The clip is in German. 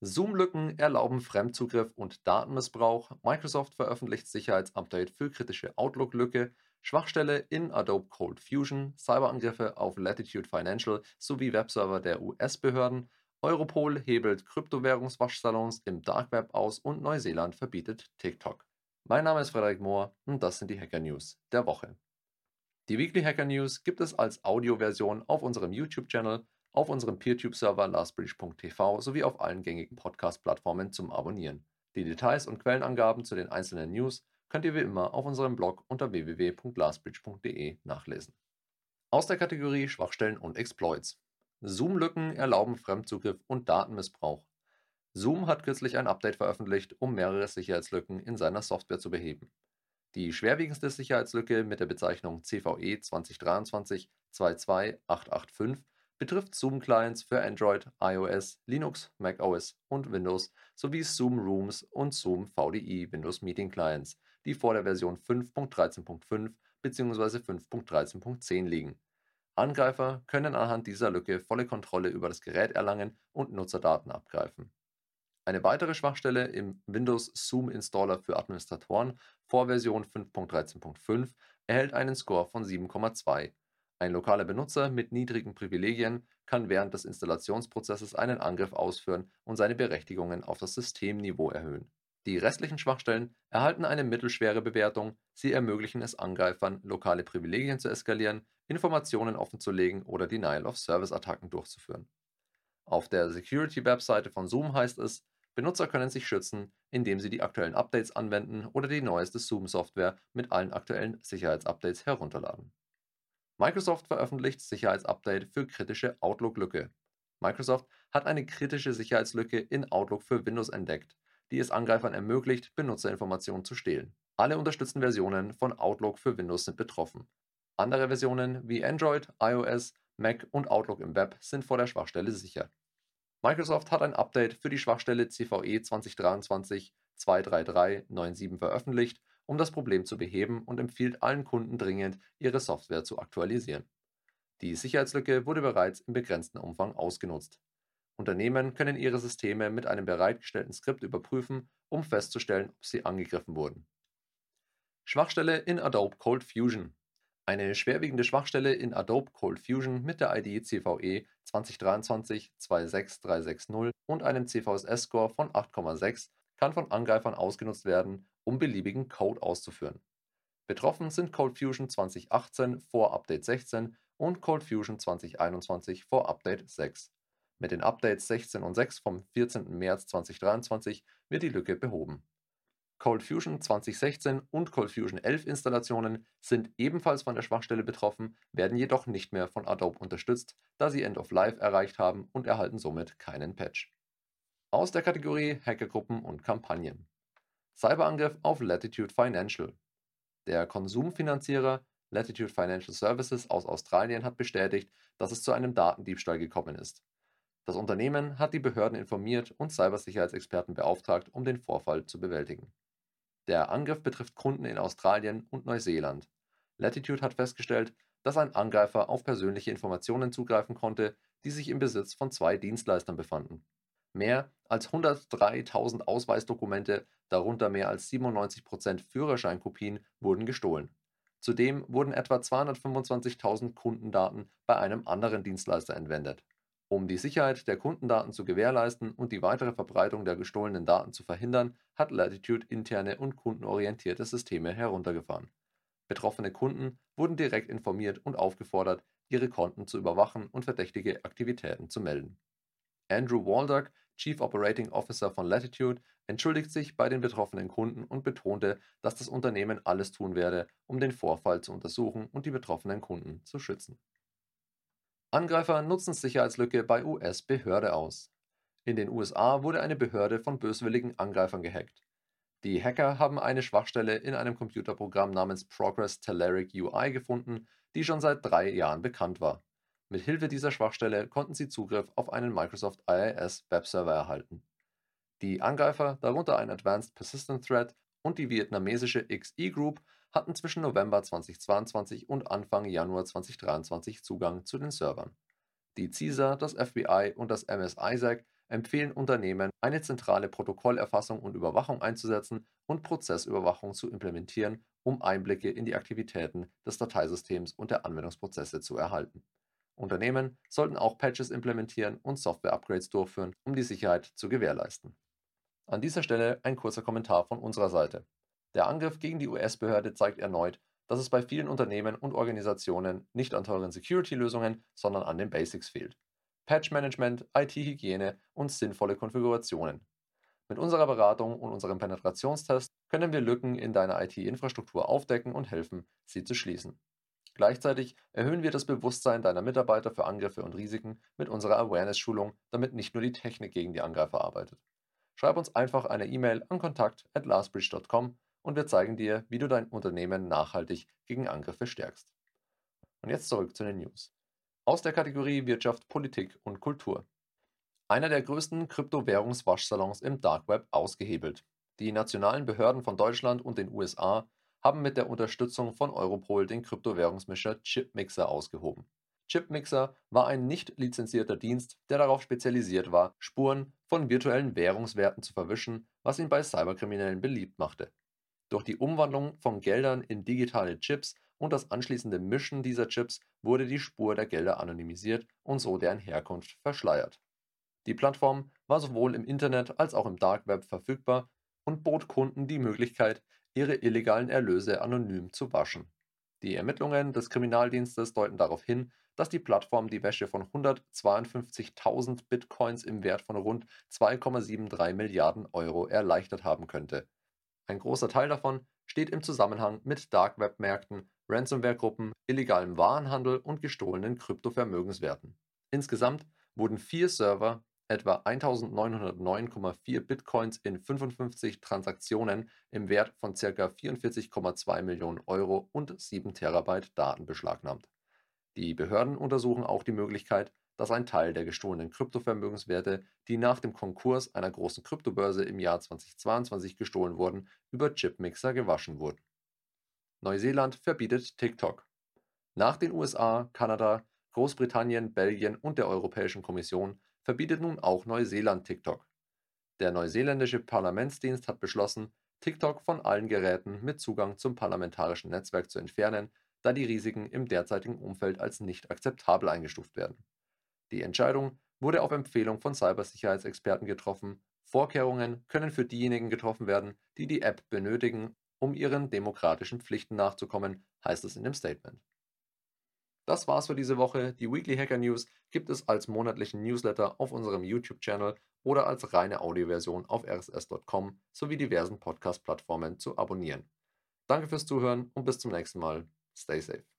Zoom-Lücken erlauben Fremdzugriff und Datenmissbrauch. Microsoft veröffentlicht Sicherheitsupdate für kritische Outlook-Lücke. Schwachstelle in Adobe Cold Fusion. Cyberangriffe auf Latitude Financial sowie Webserver der US-Behörden. Europol hebelt Kryptowährungswaschsalons im Dark Web aus und Neuseeland verbietet TikTok. Mein Name ist Frederik Mohr und das sind die Hacker News der Woche. Die Weekly Hacker News gibt es als Audioversion auf unserem YouTube-Channel auf unserem PeerTube-Server lastbridge.tv sowie auf allen gängigen Podcast-Plattformen zum Abonnieren. Die Details und Quellenangaben zu den einzelnen News könnt ihr wie immer auf unserem Blog unter www.lastbridge.de nachlesen. Aus der Kategorie Schwachstellen und Exploits. Zoom-Lücken erlauben Fremdzugriff und Datenmissbrauch. Zoom hat kürzlich ein Update veröffentlicht, um mehrere Sicherheitslücken in seiner Software zu beheben. Die schwerwiegendste Sicherheitslücke mit der Bezeichnung CVE 2023 22885 betrifft Zoom-Clients für Android, iOS, Linux, macOS und Windows sowie Zoom Rooms und Zoom VDI Windows Meeting Clients, die vor der Version 5.13.5 bzw. 5.13.10 liegen. Angreifer können anhand dieser Lücke volle Kontrolle über das Gerät erlangen und Nutzerdaten abgreifen. Eine weitere Schwachstelle im Windows Zoom Installer für Administratoren vor Version 5.13.5 erhält einen Score von 7,2 ein lokaler Benutzer mit niedrigen Privilegien kann während des Installationsprozesses einen Angriff ausführen und seine Berechtigungen auf das Systemniveau erhöhen. Die restlichen Schwachstellen erhalten eine mittelschwere Bewertung, sie ermöglichen es Angreifern, lokale Privilegien zu eskalieren, Informationen offenzulegen oder Denial-of-Service-Attacken durchzuführen. Auf der Security-Webseite von Zoom heißt es, Benutzer können sich schützen, indem sie die aktuellen Updates anwenden oder die neueste Zoom-Software mit allen aktuellen Sicherheitsupdates herunterladen. Microsoft veröffentlicht Sicherheitsupdate für kritische Outlook-Lücke. Microsoft hat eine kritische Sicherheitslücke in Outlook für Windows entdeckt, die es Angreifern ermöglicht, Benutzerinformationen zu stehlen. Alle unterstützten Versionen von Outlook für Windows sind betroffen. Andere Versionen wie Android, iOS, Mac und Outlook im Web sind vor der Schwachstelle sicher. Microsoft hat ein Update für die Schwachstelle CVE 2023 23397 veröffentlicht um das Problem zu beheben und empfiehlt allen Kunden dringend, ihre Software zu aktualisieren. Die Sicherheitslücke wurde bereits im begrenzten Umfang ausgenutzt. Unternehmen können ihre Systeme mit einem bereitgestellten Skript überprüfen, um festzustellen, ob sie angegriffen wurden. Schwachstelle in Adobe Cold Fusion. Eine schwerwiegende Schwachstelle in Adobe Cold Fusion mit der ID CVE 2023 26360 und einem CVSS-Score von 8,6 kann von Angreifern ausgenutzt werden, um beliebigen Code auszuführen. Betroffen sind Cold Fusion 2018 vor Update 16 und Cold Fusion 2021 vor Update 6. Mit den Updates 16 und 6 vom 14. März 2023 wird die Lücke behoben. Cold Fusion 2016 und Cold Fusion 11 Installationen sind ebenfalls von der Schwachstelle betroffen, werden jedoch nicht mehr von Adobe unterstützt, da sie End of Life erreicht haben und erhalten somit keinen Patch. Aus der Kategorie Hackergruppen und Kampagnen. Cyberangriff auf Latitude Financial. Der Konsumfinanzierer Latitude Financial Services aus Australien hat bestätigt, dass es zu einem Datendiebstahl gekommen ist. Das Unternehmen hat die Behörden informiert und Cybersicherheitsexperten beauftragt, um den Vorfall zu bewältigen. Der Angriff betrifft Kunden in Australien und Neuseeland. Latitude hat festgestellt, dass ein Angreifer auf persönliche Informationen zugreifen konnte, die sich im Besitz von zwei Dienstleistern befanden. Mehr als 103.000 Ausweisdokumente, darunter mehr als 97% Führerscheinkopien, wurden gestohlen. Zudem wurden etwa 225.000 Kundendaten bei einem anderen Dienstleister entwendet. Um die Sicherheit der Kundendaten zu gewährleisten und die weitere Verbreitung der gestohlenen Daten zu verhindern, hat Latitude interne und kundenorientierte Systeme heruntergefahren. Betroffene Kunden wurden direkt informiert und aufgefordert, ihre Konten zu überwachen und verdächtige Aktivitäten zu melden. Andrew Waldock, Chief Operating Officer von Latitude, entschuldigt sich bei den betroffenen Kunden und betonte, dass das Unternehmen alles tun werde, um den Vorfall zu untersuchen und die betroffenen Kunden zu schützen. Angreifer nutzen Sicherheitslücke bei US-Behörde aus. In den USA wurde eine Behörde von böswilligen Angreifern gehackt. Die Hacker haben eine Schwachstelle in einem Computerprogramm namens Progress Telerik UI gefunden, die schon seit drei Jahren bekannt war. Mit Hilfe dieser Schwachstelle konnten sie Zugriff auf einen Microsoft IIS Webserver erhalten. Die Angreifer, darunter ein Advanced Persistent Threat und die vietnamesische XE Group, hatten zwischen November 2022 und Anfang Januar 2023 Zugang zu den Servern. Die CISA, das FBI und das MS ISAC empfehlen Unternehmen, eine zentrale Protokollerfassung und Überwachung einzusetzen und Prozessüberwachung zu implementieren, um Einblicke in die Aktivitäten des Dateisystems und der Anwendungsprozesse zu erhalten. Unternehmen sollten auch Patches implementieren und Software-Upgrades durchführen, um die Sicherheit zu gewährleisten. An dieser Stelle ein kurzer Kommentar von unserer Seite. Der Angriff gegen die US-Behörde zeigt erneut, dass es bei vielen Unternehmen und Organisationen nicht an teuren Security-Lösungen, sondern an den Basics fehlt. Patch-Management, IT-Hygiene und sinnvolle Konfigurationen. Mit unserer Beratung und unserem Penetrationstest können wir Lücken in deiner IT-Infrastruktur aufdecken und helfen, sie zu schließen. Gleichzeitig erhöhen wir das Bewusstsein deiner Mitarbeiter für Angriffe und Risiken mit unserer Awareness-Schulung, damit nicht nur die Technik gegen die Angreifer arbeitet. Schreib uns einfach eine E-Mail an kontakt@lastbridge.com und wir zeigen dir, wie du dein Unternehmen nachhaltig gegen Angriffe stärkst. Und jetzt zurück zu den News. Aus der Kategorie Wirtschaft, Politik und Kultur. Einer der größten Kryptowährungswaschsalons im Dark Web ausgehebelt. Die nationalen Behörden von Deutschland und den USA haben mit der Unterstützung von Europol den Kryptowährungsmischer Chipmixer ausgehoben. Chipmixer war ein nicht lizenzierter Dienst, der darauf spezialisiert war, Spuren von virtuellen Währungswerten zu verwischen, was ihn bei Cyberkriminellen beliebt machte. Durch die Umwandlung von Geldern in digitale Chips und das anschließende Mischen dieser Chips wurde die Spur der Gelder anonymisiert und so deren Herkunft verschleiert. Die Plattform war sowohl im Internet als auch im Dark Web verfügbar und bot Kunden die Möglichkeit, ihre illegalen Erlöse anonym zu waschen. Die Ermittlungen des Kriminaldienstes deuten darauf hin, dass die Plattform die Wäsche von 152.000 Bitcoins im Wert von rund 2,73 Milliarden Euro erleichtert haben könnte ein großer Teil davon steht im Zusammenhang mit Dark-Web-Märkten, Ransomware-Gruppen, illegalem Warenhandel und gestohlenen Kryptovermögenswerten. Insgesamt wurden vier Server, etwa 1909,4 Bitcoins in 55 Transaktionen im Wert von ca. 44,2 Millionen Euro und 7 Terabyte Daten beschlagnahmt. Die Behörden untersuchen auch die Möglichkeit, dass ein Teil der gestohlenen Kryptovermögenswerte, die nach dem Konkurs einer großen Kryptobörse im Jahr 2022 gestohlen wurden, über Chipmixer gewaschen wurden. Neuseeland verbietet TikTok. Nach den USA, Kanada, Großbritannien, Belgien und der Europäischen Kommission verbietet nun auch Neuseeland TikTok. Der neuseeländische Parlamentsdienst hat beschlossen, TikTok von allen Geräten mit Zugang zum parlamentarischen Netzwerk zu entfernen, da die Risiken im derzeitigen Umfeld als nicht akzeptabel eingestuft werden. Die Entscheidung wurde auf Empfehlung von Cybersicherheitsexperten getroffen. Vorkehrungen können für diejenigen getroffen werden, die die App benötigen, um ihren demokratischen Pflichten nachzukommen, heißt es in dem Statement. Das war's für diese Woche. Die Weekly Hacker News gibt es als monatlichen Newsletter auf unserem YouTube-Channel oder als reine Audioversion auf rss.com sowie diversen Podcast-Plattformen zu abonnieren. Danke fürs Zuhören und bis zum nächsten Mal. Stay safe.